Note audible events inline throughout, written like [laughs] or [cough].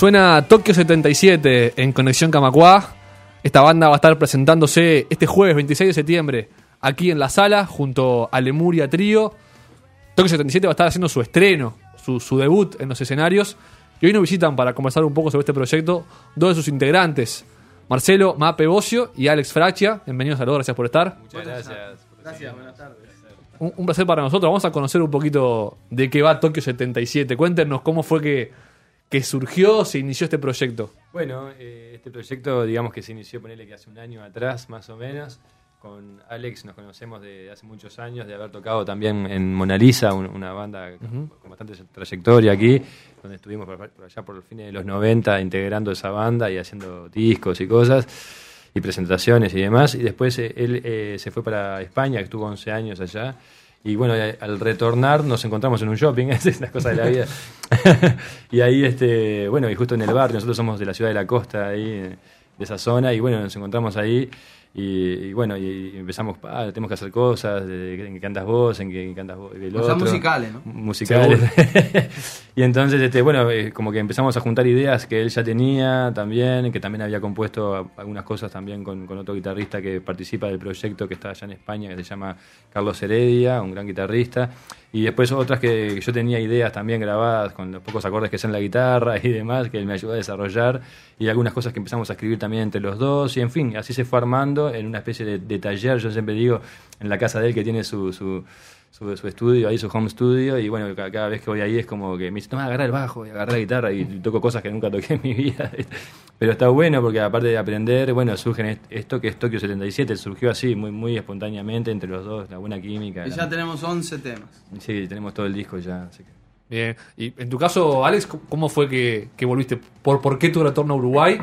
Suena Tokio 77 en Conexión Camacua. Esta banda va a estar presentándose este jueves 26 de septiembre aquí en la sala junto a Lemuria Trío. Tokio 77 va a estar haciendo su estreno, su, su debut en los escenarios. Y hoy nos visitan para conversar un poco sobre este proyecto dos de sus integrantes, Marcelo Mape Bocio y Alex Frachia. Bienvenidos a los dos, gracias por estar. Muchas gracias. Gracias, buenas tardes. Un, un placer para nosotros. Vamos a conocer un poquito de qué va Tokio 77. Cuéntenos cómo fue que, que surgió, se inició este proyecto. Bueno, eh, este proyecto, digamos que se inició, ponerle que hace un año atrás, más o menos. Con Alex nos conocemos de hace muchos años, de haber tocado también en Mona Lisa, un- una banda con- con bastante trayectoria aquí, donde estuvimos por, por allá por el fin de los 90 integrando esa banda y haciendo discos y cosas, y presentaciones y demás. Y después eh, él eh, se fue para España, que estuvo 11 años allá. Y bueno, al retornar nos encontramos en un shopping, [laughs] es la cosa de la vida. [laughs] y ahí, este, bueno, y justo en el barrio, nosotros somos de la ciudad de la costa, ahí, de esa zona, y bueno, nos encontramos ahí. Y, y bueno, y, empezamos, ah, tenemos que hacer cosas, de, de- en que cantas vos, en que cantas vos, el musicales, ¿no? Musicales. [laughs] y entonces, este, bueno, eh, como que empezamos a juntar ideas que él ya tenía también, que también había compuesto algunas cosas también con, con otro guitarrista que participa del proyecto que está allá en España, que se llama Carlos Heredia, un gran guitarrista. Y después otras que, que yo tenía ideas también grabadas con los pocos acordes que sé en la guitarra y demás, que él me ayudó a desarrollar. Y algunas cosas que empezamos a escribir también entre los dos. Y en fin, así se fue armando en una especie de, de taller, yo siempre digo, en la casa de él que tiene su, su, su, su estudio, ahí su home studio, y bueno, ca- cada, vez que voy ahí es como que me dice, toma, agarra el bajo, y agarra la guitarra, y toco cosas que nunca toqué en mi vida. [laughs] Pero está bueno porque aparte de aprender, bueno, surge en est- esto que es Tokio 77, surgió así, muy, muy espontáneamente entre los dos, la buena química. Y la- ya tenemos 11 temas. Sí, tenemos todo el disco ya, así que... Bien. Y en tu caso, Alex, ¿cómo- ¿cómo fue que, que volviste? ¿Por, ¿Por qué tu retorno a Uruguay?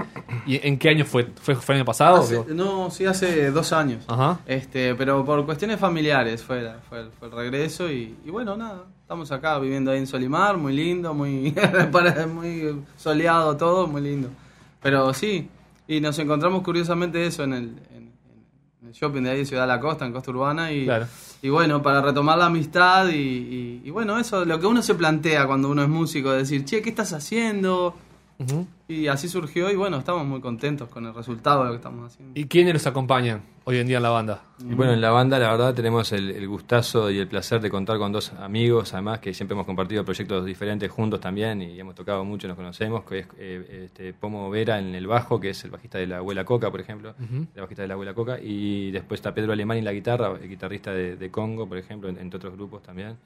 ¿Y en qué año fue? ¿Fue, fue el año pasado? Hace- no, sí, hace dos años. Ajá. Este, pero por cuestiones familiares fue, la- fue, el, fue el regreso y, y bueno, nada, estamos acá viviendo ahí en Solimar, muy lindo, muy, [laughs] muy soleado todo, muy lindo. Pero sí, y nos encontramos curiosamente eso en el, en el shopping de ahí de Ciudad de la Costa, en Costa Urbana, y, Claro. y bueno, para retomar la amistad y, y- y bueno, eso, lo que uno se plantea cuando uno es músico, decir, che, ¿qué estás haciendo? Y así surgió y bueno, estamos muy contentos con el resultado de lo que estamos haciendo. ¿Y quiénes los acompañan hoy en día en la banda? Y bueno, en la banda la verdad tenemos el, el gustazo y el placer de contar con dos amigos, además que siempre hemos compartido proyectos diferentes juntos también y hemos tocado mucho, nos conocemos, que es eh, este, Pomo Vera en el bajo, que es el bajista de la Abuela Coca, por ejemplo, la bajista de la Abuela Coca, y después está Pedro Alemán en la guitarra, el guitarrista de, de Congo, por ejemplo, en- entre otros grupos también.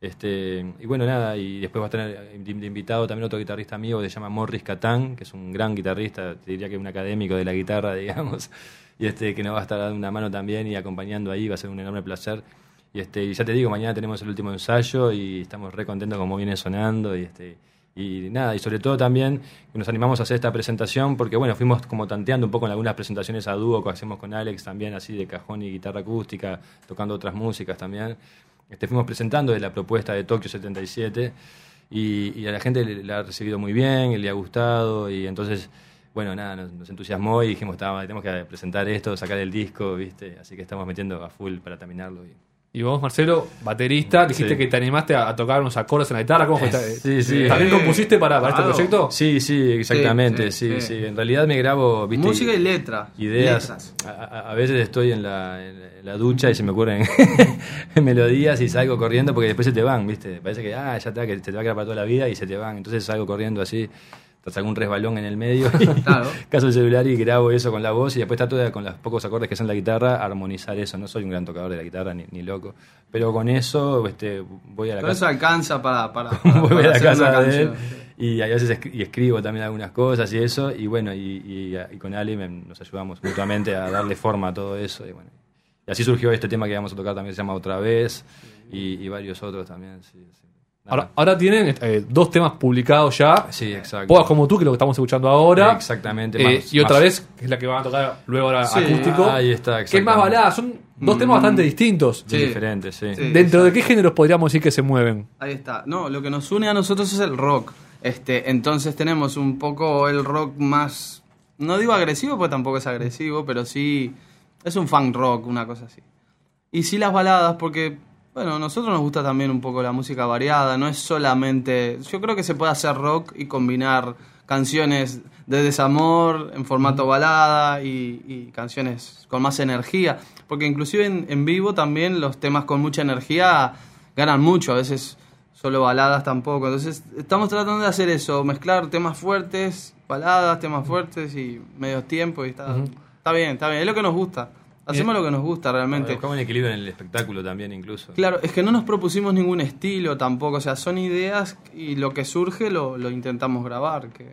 Este, y bueno, nada, y después va a tener invitado también otro guitarrista amigo que se llama Morris Catán, que es un gran guitarrista, te diría que es un académico de la guitarra, [laughs] digamos, y este que nos va a estar dando una mano también y acompañando ahí, va a ser un enorme placer. Y este, y ya te digo, mañana tenemos el último ensayo y estamos re contentos como viene sonando y este y nada, y sobre todo también nos animamos a hacer esta presentación porque bueno, fuimos como tanteando un poco en algunas presentaciones a dúo que hacemos con Alex también así de cajón y guitarra acústica, tocando otras músicas también. Este, fuimos presentando de la propuesta de Tokio 77 y, y a la gente la ha recibido muy bien, le ha gustado y entonces, bueno, nada, nos, nos entusiasmó y dijimos, "Tá, tenemos que presentar esto, sacar el disco, ¿viste? Así que estamos metiendo a full para terminarlo. Y... Y vos, Marcelo, baterista, dijiste Sí. que te animaste a, a tocar unos acordes en la guitarra. ¿Cómo fue? esta- Sí, sí. ¿También compusiste para, para este proyecto? Sí, sí, exactamente, Sí, sí, sí, sí, sí. En realidad me grabo, ¿viste? Música y letra. ideas. Letras. A, veces estoy en la, en la ducha y se me ocurren [laughs] melodías y salgo corriendo porque después se te van, ¿viste? Parece que, ah, ya está, que te va a quedar para toda la vida y se te van. Entonces salgo corriendo así, te algún resbalón en el medio, [laughs] Claro. caso el celular y grabo eso con la voz y después trato de, con los pocos acordes que son la guitarra, armonizar eso. No soy un gran tocador de la guitarra ni, ni loco, pero con eso este, voy a la Pero eso casa, alcanza para, para, [laughs] para- voy para a la hacer una casa de él y a veces y escribo también algunas cosas y eso. Y bueno, y, y- y con Ali me- nos ayudamos mutuamente a darle forma a todo eso. Y bueno, y así surgió este tema que vamos a tocar también, se llama Otra vez, y, y varios otros también. Sí, sí. Ahora, ahora tienen eh, dos temas publicados ya. Sí, exacto. Podas como tú, que es lo que estamos escuchando ahora. Exactamente. Eh, más- y otra más- vez, que es la que van a tocar luego ahora Sí. acústico. Ahí está, Que es más balada. Son dos temas bastante distintos. Sí. diferentes, sí. Sí. ¿Dentro de qué géneros podríamos decir que se mueven? Ahí está. No, lo que nos une a nosotros es el rock. Este, entonces tenemos un poco el rock más, no digo agresivo, porque tampoco es agresivo, pero sí es un funk rock, una cosa así. Y sí las baladas, porque, bueno, a nosotros nos gusta también un poco la música variada, no es solamente, yo creo que se puede hacer rock y combinar canciones de desamor en formato balada y, y canciones con más energía, porque inclusive en, en vivo también los temas con mucha energía ganan mucho, a veces solo baladas tampoco, entonces estamos tratando de hacer eso, mezclar temas fuertes, baladas, temas fuertes y medios tiempos y está, está bien, está bien, es lo que nos gusta, hacemos lo que nos gusta realmente. Buscamos un equilibrio en el espectáculo también, incluso. Claro, es que no nos propusimos ningún estilo tampoco, o sea, son ideas y lo que surge lo, lo intentamos grabar, que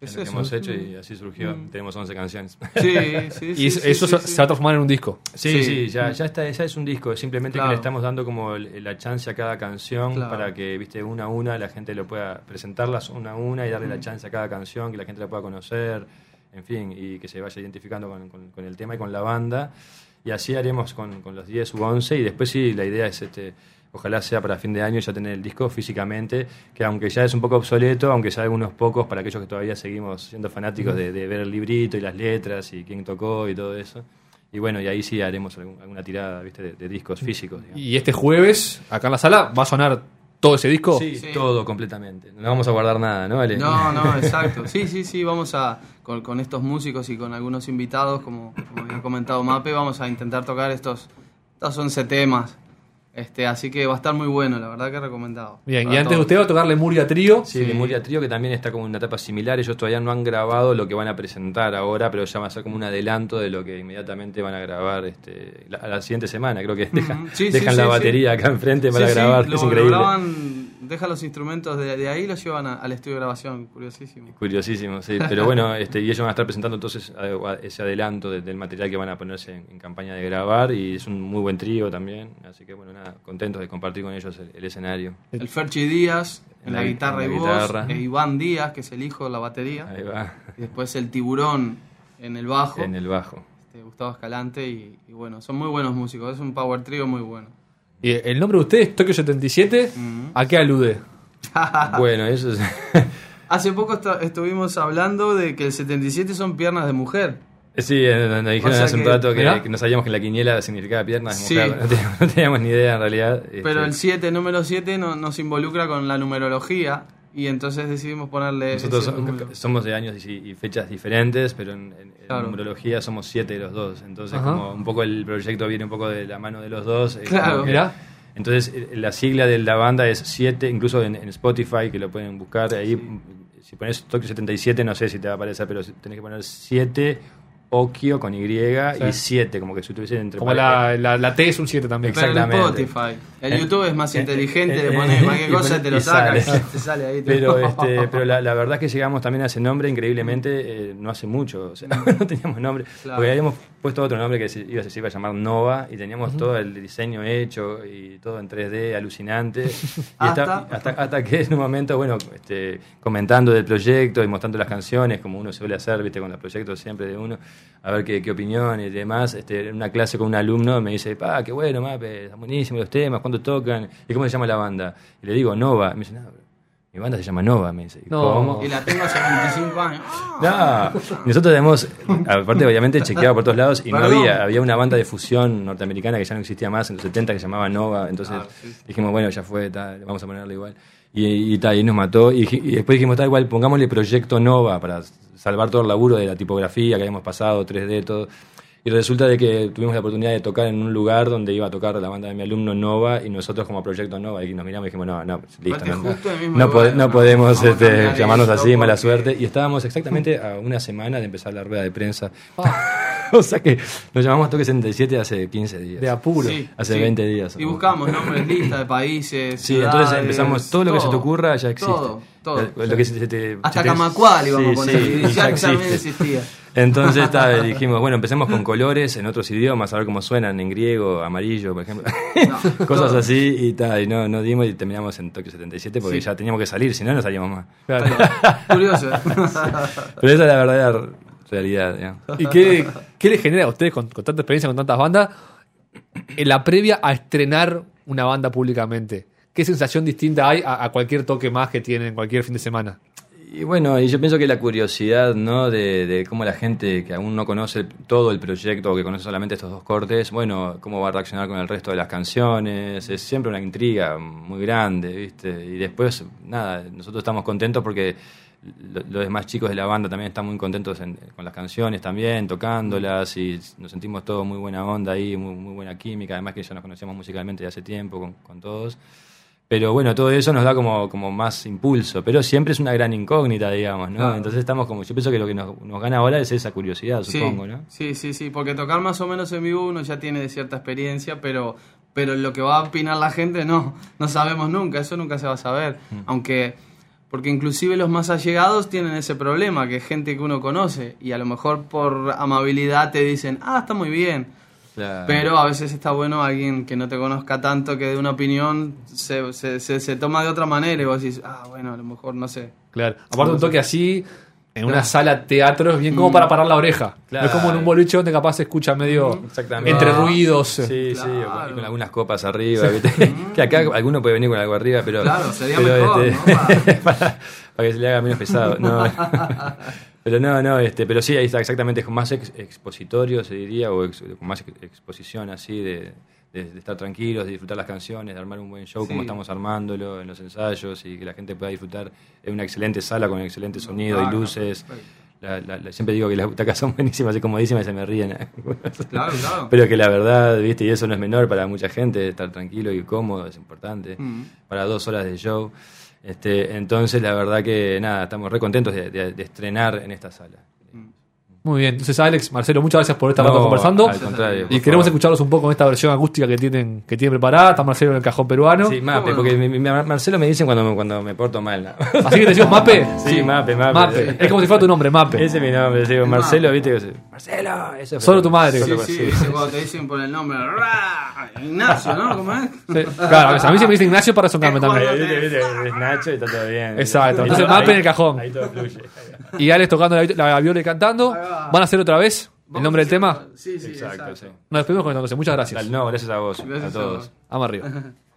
Es es lo que eso. hemos hecho y así surgió. Tenemos 11 canciones. Sí, sí, [laughs] Y sí, eso, sí, eso sí, se, sí. va a transformar en un disco. Sí, Sí. sí, ya, ya está, ya es un disco, simplemente Claro. que le estamos dando como el- la chance a cada canción Claro. para que, viste, una a una la gente lo pueda presentarlas una a una y darle Mm. la chance a cada canción, que la gente la pueda conocer, en fin, y que se vaya identificando con, con- con el tema y con la banda. Y así haremos con, con los 10 u 11 y después sí, la idea es, este, ojalá sea para fin de año ya tener el disco físicamente, que aunque ya es un poco obsoleto, aunque ya algunos pocos, para aquellos que todavía seguimos siendo fanáticos de, de ver el librito y las letras y quién tocó y todo eso. Y bueno, y ahí sí haremos algún- alguna tirada ¿viste? De, de discos físicos. digamos. Y este jueves, acá en la sala, va a sonar todo ese disco. Sí, Sí. todo completamente. No vamos a guardar nada, ¿no, Ale? No, no, [laughs] exacto. Sí, sí, sí, vamos a, con, con estos músicos y con algunos invitados, como, como había comentado Mape, vamos a intentar tocar estos, estos 11 temas. Este, así que va a estar muy bueno, la verdad que recomendado. Bien, y antes de todos. usted va a tocarle Muria Trío. Sí, Lemuria Trío, que también está como en una etapa similar. Ellos todavía no han grabado lo que van a presentar ahora, pero ya va a ser como un adelanto de lo que inmediatamente van a grabar este, la, a la siguiente semana. Creo que dejan. Sí, sí, dejan sí, la sí. batería acá enfrente para Sí, sí, grabar. lo- es lo increíble. graban, dejan los instrumentos de, de ahí y los llevan a- al estudio de grabación, curiosísimo. Curiosísimo, sí. Pero bueno, [laughs] este, y ellos van a estar presentando entonces a- a- ese adelanto de- del material que van a ponerse en, en campaña de grabar y es un muy buen trío también. Así que bueno, nada, contentos de compartir con ellos el, el escenario. El Ferchi Díaz en la, guitarra en y voz, guitarra. e Iván Díaz, que es el hijo de la batería, Ahí va, y después el tiburón en el bajo, en el bajo. este, Gustavo Escalante, y, y bueno, son muy buenos músicos, es un power trio muy bueno. Y el nombre de ustedes, Tokio 77, Ujú. ¿a qué alude? [laughs] Bueno, eso es... [laughs] Hace poco estuvimos hablando de que el 77 son piernas de mujer. Sí, eh, nos dijeron O sea hace un rato que, que no sabíamos que la quiniela significaba piernas de Sí. mujer. [laughs] No teníamos, no teníamos ni idea en realidad. Pero Este, el 7, número 7, no- nos involucra con la numerología y entonces decidimos ponerle Nosotros somos de años y, y fechas diferentes, pero en, en- en Claro. numerología somos siete de los dos. Entonces, Ajá. como un poco el proyecto viene un poco de la mano de los dos. Claro. que-. Entonces, eh, la sigla de la banda es 7, incluso en, en Spotify, que lo pueden buscar ahí. Si pones Tokio 77, no sé si te va a aparecer, pero tenés que poner 7, Okio con Y y 7, como que si estuviese entre Como la, la, la T es un 7 también. Pero en exactamente. Spotify. El Eh, YouTube es más eh, inteligente, eh, le pones [laughs] cualquier cosa y te lo y saca, sale. te sale ahí. Pero, este, [laughs] pero la, la verdad es que llegamos también a ese nombre increíblemente eh, no hace mucho. O sea, [laughs] no teníamos nombre. Claro. Porque habíamos puesto otro nombre que se iba, se iba a llamar Nova y teníamos todo el diseño hecho y todo en 3D alucinante. Y Hasta- hasta, hasta que en un momento, bueno, este, comentando del proyecto y mostrando las canciones, como uno suele hacer, viste, con los proyectos siempre de uno, a ver qué, qué opinión y demás. Este, en una clase con un alumno me dice, pa, qué bueno, Mape, están buenísimos los temas, ¿cuándo tocan? ¿Y cómo se llama la banda? Y le digo, Nova. Y me dice, no, mi banda se llama Nova, me dice. No. ¿Cómo? Y la tengo hace 25 años. [laughs] No, nosotros tenemos, aparte obviamente chequeado por todos lados y no había, había una banda de fusión norteamericana que ya no existía más en los 70 que se llamaba Nova, entonces Ah, sí, sí. dijimos, bueno, ya fue, tal, vamos a ponerle igual. Y, y, y nos mató y, y después dijimos, tal igual, pongámosle Proyecto Nova para salvar todo el laburo de la tipografía que habíamos pasado, 3D, todo. Y resulta de que tuvimos la oportunidad de tocar en un lugar donde iba a tocar la banda de mi alumno Nova y nosotros como Proyecto Nova y nos miramos y dijimos, no, no, listo, no, no, lugar, pode- no no, podemos este, llamarnos así, mala suerte. Y estábamos exactamente a una semana de empezar la rueda de prensa. [laughs] o sea que nos llamamos Toque 77 hace 15 días. De apuro. Sí, Hace sí. 20 días. Y buscamos nombres, listas de países. Sí, entonces empezamos, todo lo que se te ocurra ya existe. Todo, todo. Lo- lo que se te- Hasta se te- íbamos Sí, a poner. sí, ya ya también existe. existía. Entonces está, dijimos, bueno, empecemos con colores en otros idiomas, a ver cómo suenan, en griego, amarillo, por ejemplo. No, [laughs] Cosas todo. así y tal, y no, no dimos y terminamos en Tokio 77 porque Sí. ya teníamos que salir, si no, no salíamos más. Claro. [laughs] Curioso. Pero esa es la verdadera realidad, digamos. ¿Y qué, qué les genera a ustedes con, con tanta experiencia, con tantas bandas, en la previa a estrenar una banda públicamente? ¿Qué sensación distinta hay a, cualquier toque más que tienen cualquier fin de semana? Y bueno, y yo pienso que la curiosidad, ¿no? De, de cómo la gente que aún no conoce todo el proyecto o que conoce solamente estos dos cortes, bueno, cómo va a reaccionar con el resto de las canciones, es siempre una intriga muy grande, ¿viste? Y después, nada, nosotros estamos contentos porque lo- los demás chicos de la banda también están muy contentos en- con las canciones también, tocándolas y nos sentimos todos muy buena onda ahí, muy, muy buena química, además que ya nos conocíamos musicalmente de hace tiempo con, con todos. Pero bueno, todo eso nos da como, como más impulso, pero siempre es una gran incógnita, digamos, ¿no? Claro. Entonces estamos como, yo pienso que lo que nos, nos gana ahora es esa curiosidad, Sí, supongo, ¿no? sí, sí, sí, porque tocar más o menos en vivo uno ya tiene cierta experiencia, pero, pero lo que va a opinar la gente no, no sabemos nunca, eso nunca se va a saber. Mm. Aunque, porque inclusive los más allegados tienen ese problema, que es gente que uno conoce y a lo mejor por amabilidad te dicen, ah, está muy bien. Claro. Pero a veces está bueno alguien que no te conozca tanto, que de una opinión se, se, se, se toma de otra manera y vos decís, ah, bueno, a lo mejor no sé. Claro. Aparte un toque así, en una Claro. sala teatro, es bien como para parar la oreja. No es como en un boliche donde capaz se escucha medio Exactamente. entre ruidos. Sí, sí, o con, Claro. y con algunas copas arriba, ¿viste? [laughs] que acá alguno puede venir con algo arriba, pero... Claro, sería pero, mejor, este, ¿no? [laughs] para, para que se le haga menos pesado. No. [laughs] pero no, no, este, pero sí, ahí está exactamente, con más ex- expositorio, se diría, o ex- con más ex- exposición así, de, de- de estar tranquilos, de disfrutar las canciones, de armar un buen show Sí. como estamos armándolo en los ensayos y que la gente pueda disfrutar en una excelente sala con excelente sonido y luces. La- la- la- siempre digo que las butacas son [laughs] buenísimas y comodísimas y se me ríen. [laughs] Claro, claro. Pero que la verdad, viste, y eso no es menor para mucha gente, estar tranquilo y cómodo es importante. Mm. Para dos horas de show. Este, entonces, la verdad que nada, estamos re contentos de, de- de estrenar en esta sala. Muy bien. Entonces, Alex, Marcelo, muchas gracias por estar No, conversando. al contrario, Y queremos favor. escucharlos un poco en esta versión acústica que tienen, que tienen preparada. Está Marcelo en el cajón peruano. Sí, Mape, porque mi- mi- Marcelo me dicen cuando, me- cuando me porto mal. ¿no? Así que te decimos Mape. [laughs] Sí, Mape, Mape. Mape. Es como si fuera tu nombre, Mape. Ese es mi nombre, digo, Marcelo, viste que Marcelo, eso es- Solo tu madre. Sí, sí, sí. cuando te dicen por el nombre. Ignacio, ¿no? ¿Cómo es? Sí. Claro, a mí se me dice Ignacio para sonarme también. Viste, viste, es Nacho y está todo bien. Exacto. Entonces, Mape en el cajón. Ahí todo fluye. Y Alex tocando la, la viola y cantando. ¿Van a hacer otra vez el nombre del tema? Sí, sí, Exacto, exacto. sí. Nos despedimos con entonces. Muchas gracias. Dale, No, gracias a vos, Gracias a a todos. vos. Vamos arriba. [laughs]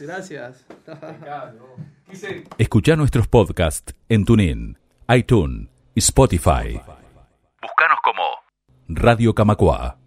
Gracias, gracias. [laughs] Escucha nuestros podcasts en TuneIn, iTunes y Spotify. Búscanos como Radio Camacua.